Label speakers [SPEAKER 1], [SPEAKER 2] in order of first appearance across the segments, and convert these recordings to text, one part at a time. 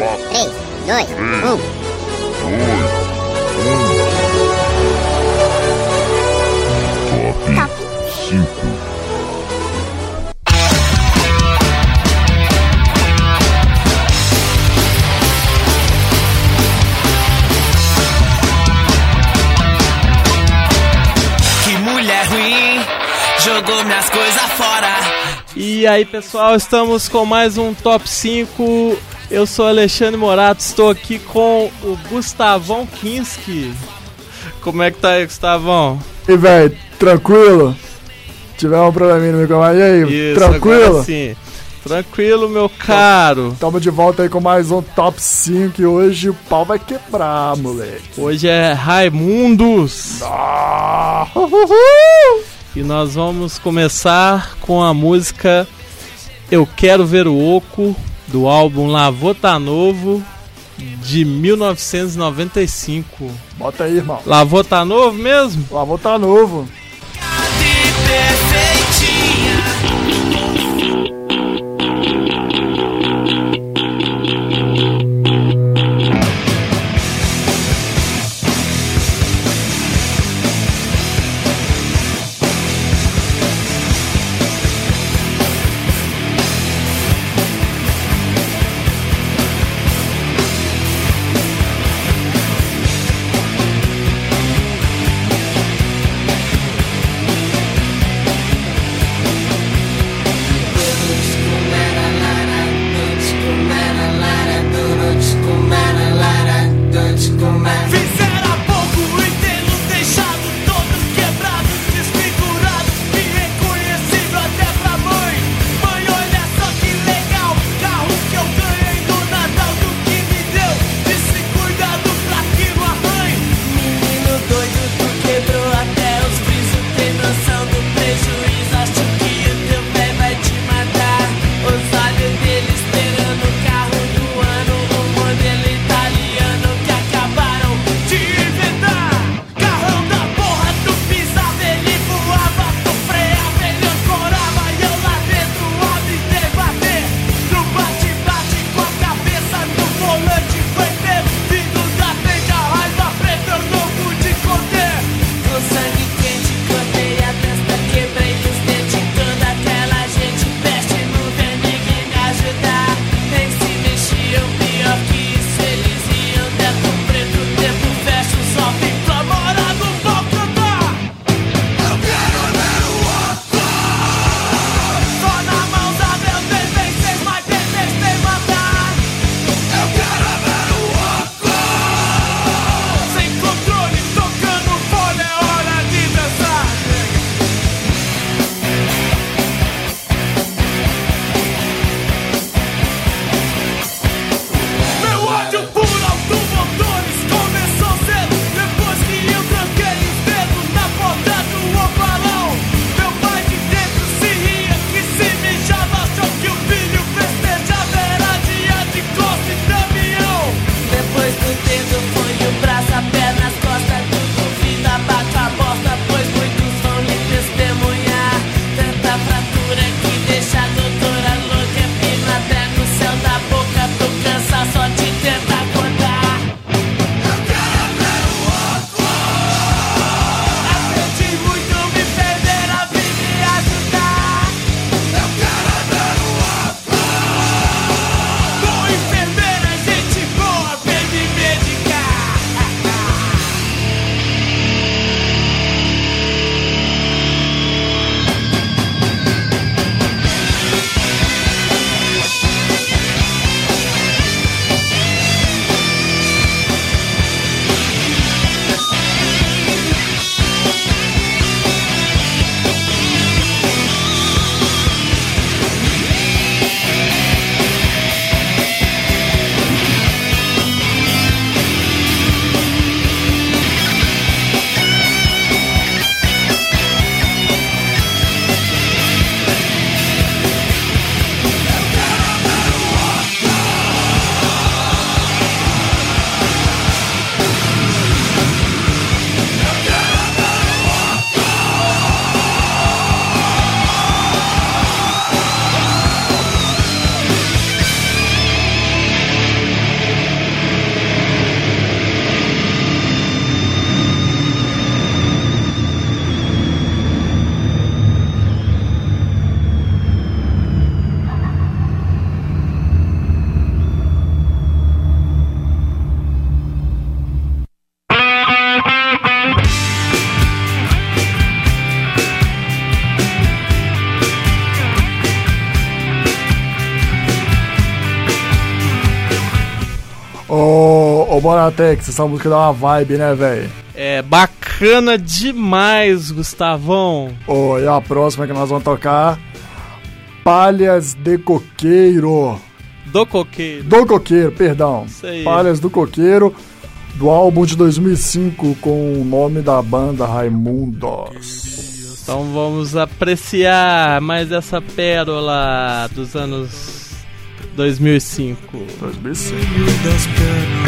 [SPEAKER 1] 3, 2, 1.
[SPEAKER 2] Top 5.
[SPEAKER 3] Que mulher ruim, jogou minhas coisas fora.
[SPEAKER 4] E aí pessoal, estamos com mais um Top 5. Eu sou Alexandre Morato, estou aqui com o Gustavão Kinski. Como é que tá aí, Gustavão?
[SPEAKER 5] E velho, tranquilo? Tiver um probleminha no microfone, aí,
[SPEAKER 4] Isso,
[SPEAKER 5] tranquilo?
[SPEAKER 4] sim. Tranquilo, meu caro.
[SPEAKER 5] Tamo de volta aí com mais um Top 5 e hoje o pau vai quebrar, moleque.
[SPEAKER 4] Hoje é Raimundos.
[SPEAKER 5] Ah,
[SPEAKER 4] E nós vamos começar com a música Eu Quero Ver o Oco, do álbum Lavô Tá Novo, de 1995.
[SPEAKER 5] Bota aí, irmão.
[SPEAKER 4] Lavô Tá Novo mesmo?
[SPEAKER 5] O avô tá novo. Ô, ô Bonatex, essa música dá uma vibe, né, velho?
[SPEAKER 4] É bacana demais, Gustavão.
[SPEAKER 5] Ô, e a próxima que nós vamos tocar? Palhas de Coqueiro.
[SPEAKER 4] Do coqueiro.
[SPEAKER 5] Do Coqueiro, perdão.
[SPEAKER 4] Isso aí.
[SPEAKER 5] Palhas do Coqueiro, do álbum de 2005 com o nome da banda Raimundos.
[SPEAKER 4] Então vamos apreciar mais essa pérola dos anos 2005.
[SPEAKER 5] 2005.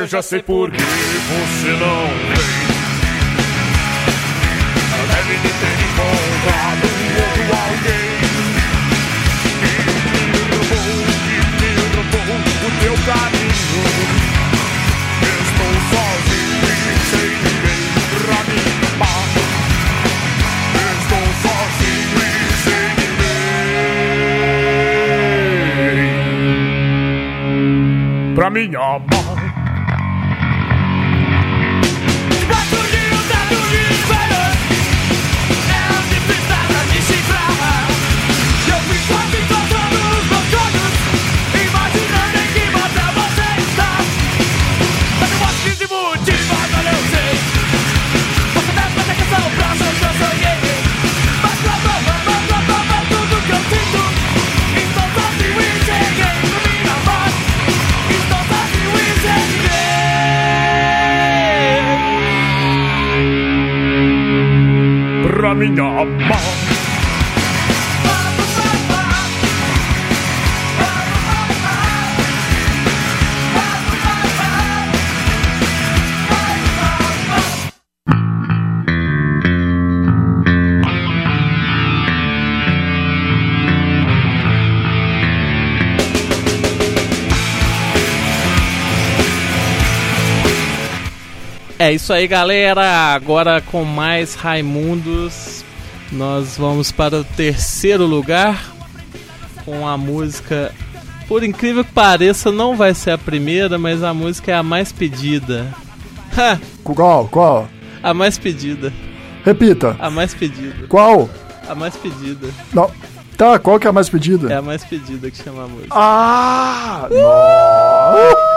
[SPEAKER 3] Eu já sei por que você não vem. Deve de ter encontrado outro alguém. Que me roubou, que me roubou o teu carinho. Estou sozinho e sem ninguém pra me amar. Estou sozinho e sem ninguém. Pra me amar É
[SPEAKER 4] isso aí, galera. Agora com mais Raimundos, nós vamos para o terceiro lugar com a música. Por incrível que pareça, não vai ser a primeira, mas a música é a mais pedida. Ha!
[SPEAKER 5] Qual? Qual?
[SPEAKER 4] A mais pedida.
[SPEAKER 5] Repita.
[SPEAKER 4] A mais pedida.
[SPEAKER 5] Qual?
[SPEAKER 4] A mais pedida.
[SPEAKER 5] Não. Tá, qual que é a mais pedida?
[SPEAKER 4] É a mais pedida que chama a música.
[SPEAKER 5] Ah! Não!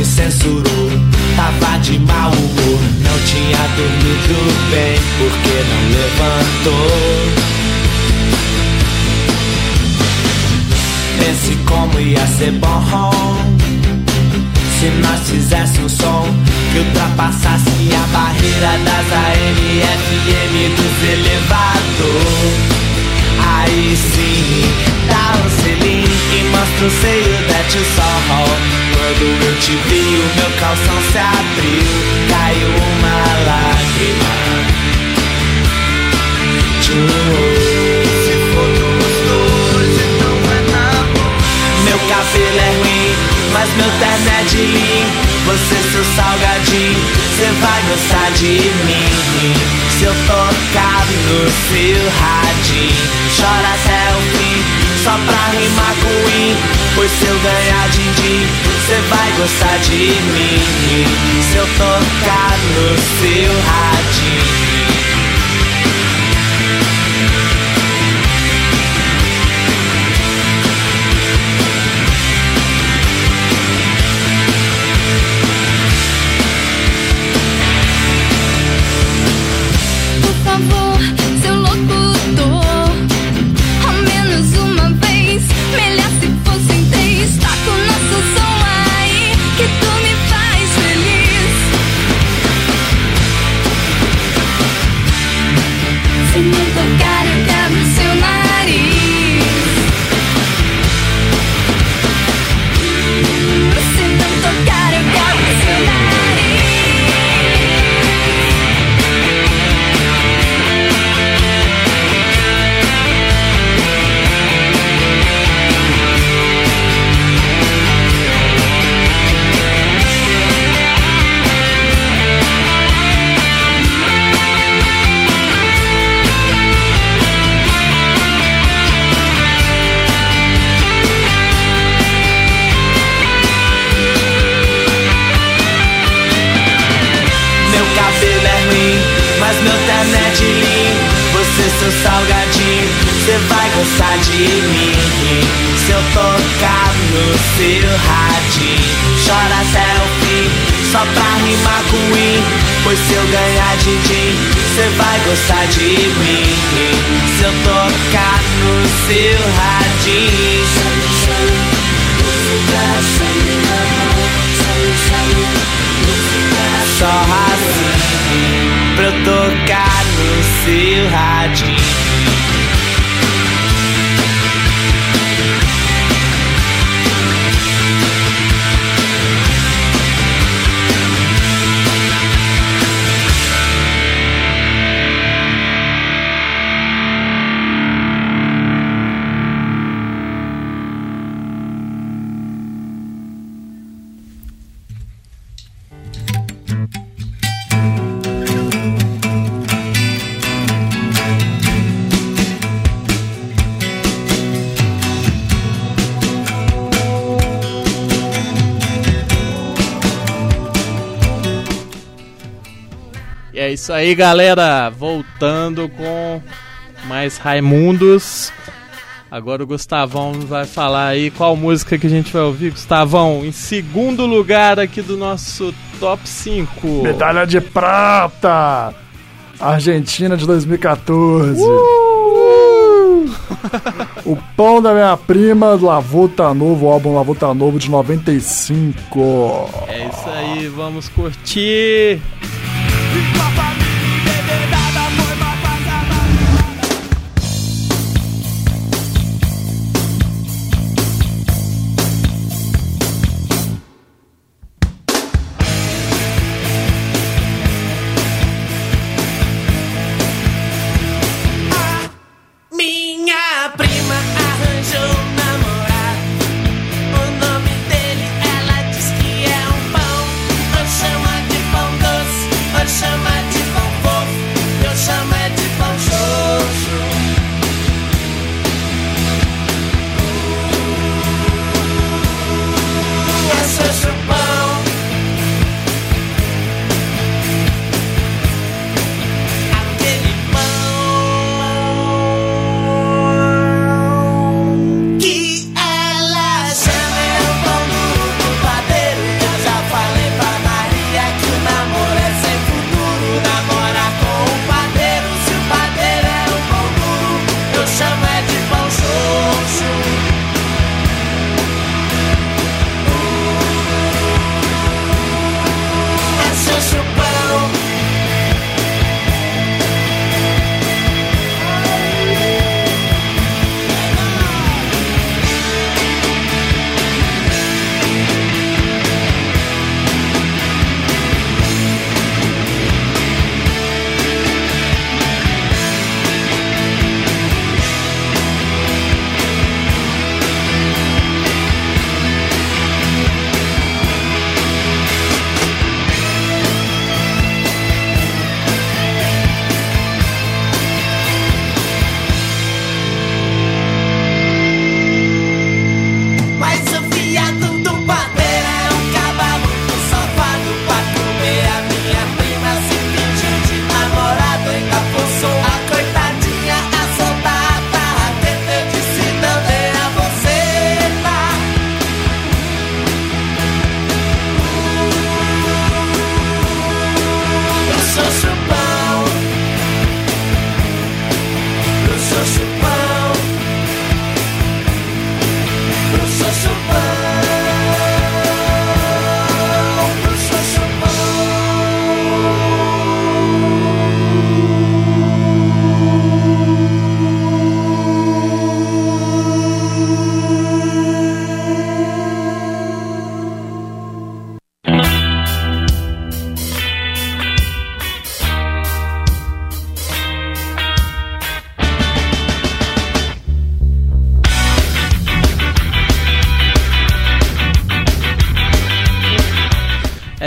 [SPEAKER 3] Homem censurou, tava de mau humor. Não tinha dormido bem, porque não levantou. Pense como ia ser bom. Se nós fizéssemos um som que ultrapassasse a barreira das AM, FM dos elevadores. Aí sim, mostra o seio da tio Sol. Quando eu te vi, o meu calção se abriu, caiu uma lágrima. Tchau, se for dois, então é namoro. Meu cabelo é ruim, mas meu terno é de linho. Você, seu salgadinho, cê vai gostar de mim. Pra rimar com in. Pois se eu ganhar din-din, Você vai gostar de mim Se eu tocar no seu radinho no seu
[SPEAKER 4] é isso aí, galera. Voltando com mais Raimundos. Agora o Gustavão vai falar aí qual música que a gente vai ouvir. Gustavão, em segundo lugar aqui do nosso top 5.
[SPEAKER 5] Medalha de prata! Argentina de 2014.
[SPEAKER 4] Uh!
[SPEAKER 5] O Pão da Minha Prima, Lavô Tá Novo, o álbum Lavô Tá Novo de 95.
[SPEAKER 4] É isso aí, vamos curtir.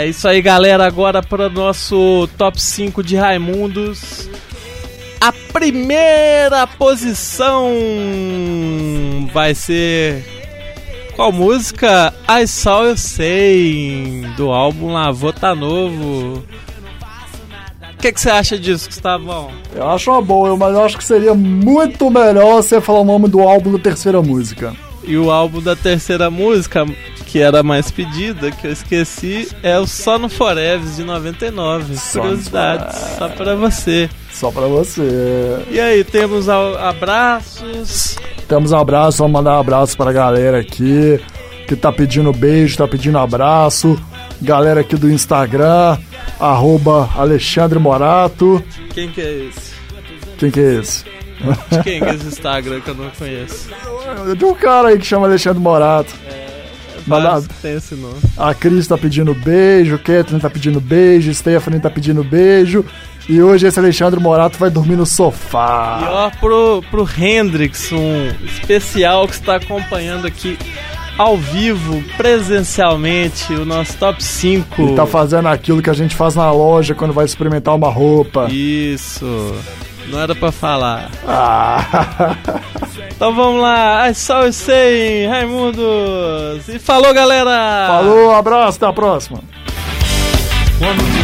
[SPEAKER 3] É
[SPEAKER 4] isso aí, galera. Agora para o nosso top 5 de Raimundos. A primeira posição vai ser. Qual música? I Saw You Say, do álbum Lavô Tá Novo. O que que você acha disso, Gustavão?
[SPEAKER 5] Eu acho uma boa, mas eu acho que seria muito melhor você falar o nome do álbum da terceira música.
[SPEAKER 4] E o álbum da terceira música, que era mais pedida, que eu esqueci, é o Só no Forever de 99.
[SPEAKER 5] Só
[SPEAKER 4] Curiosidades, só pra você.
[SPEAKER 5] Só pra você.
[SPEAKER 4] E aí, temos abraços.
[SPEAKER 5] Temos um abraço, vamos mandar um abraço pra galera aqui que tá pedindo beijo, tá pedindo abraço. Galera aqui do Instagram, arroba Alexandre Morato.
[SPEAKER 4] Quem que é esse?
[SPEAKER 5] Quem que é esse?
[SPEAKER 4] De quem que é esse Instagram que eu não conheço?
[SPEAKER 5] De um cara aí que chama Alexandre Morato. Manda-
[SPEAKER 4] Vários que tem esse nome.
[SPEAKER 5] A Cris tá pedindo beijo, Kathleen tá pedindo beijo, Stephanie tá pedindo beijo. E hoje esse Alexandre Morato vai dormir no
[SPEAKER 4] E
[SPEAKER 5] sofá.
[SPEAKER 4] ó, pro, pro Hendrix, um especial que está acompanhando aqui ao vivo, presencialmente, o nosso top 5.
[SPEAKER 5] Ele tá fazendo aquilo que a gente faz na loja quando vai experimentar uma roupa.
[SPEAKER 4] Isso. Não era pra falar.
[SPEAKER 5] Ah.
[SPEAKER 4] Então vamos lá. I saw you say, Raimundos. E falou, galera.
[SPEAKER 5] Falou, abraço, até a próxima.
[SPEAKER 3] Reconheci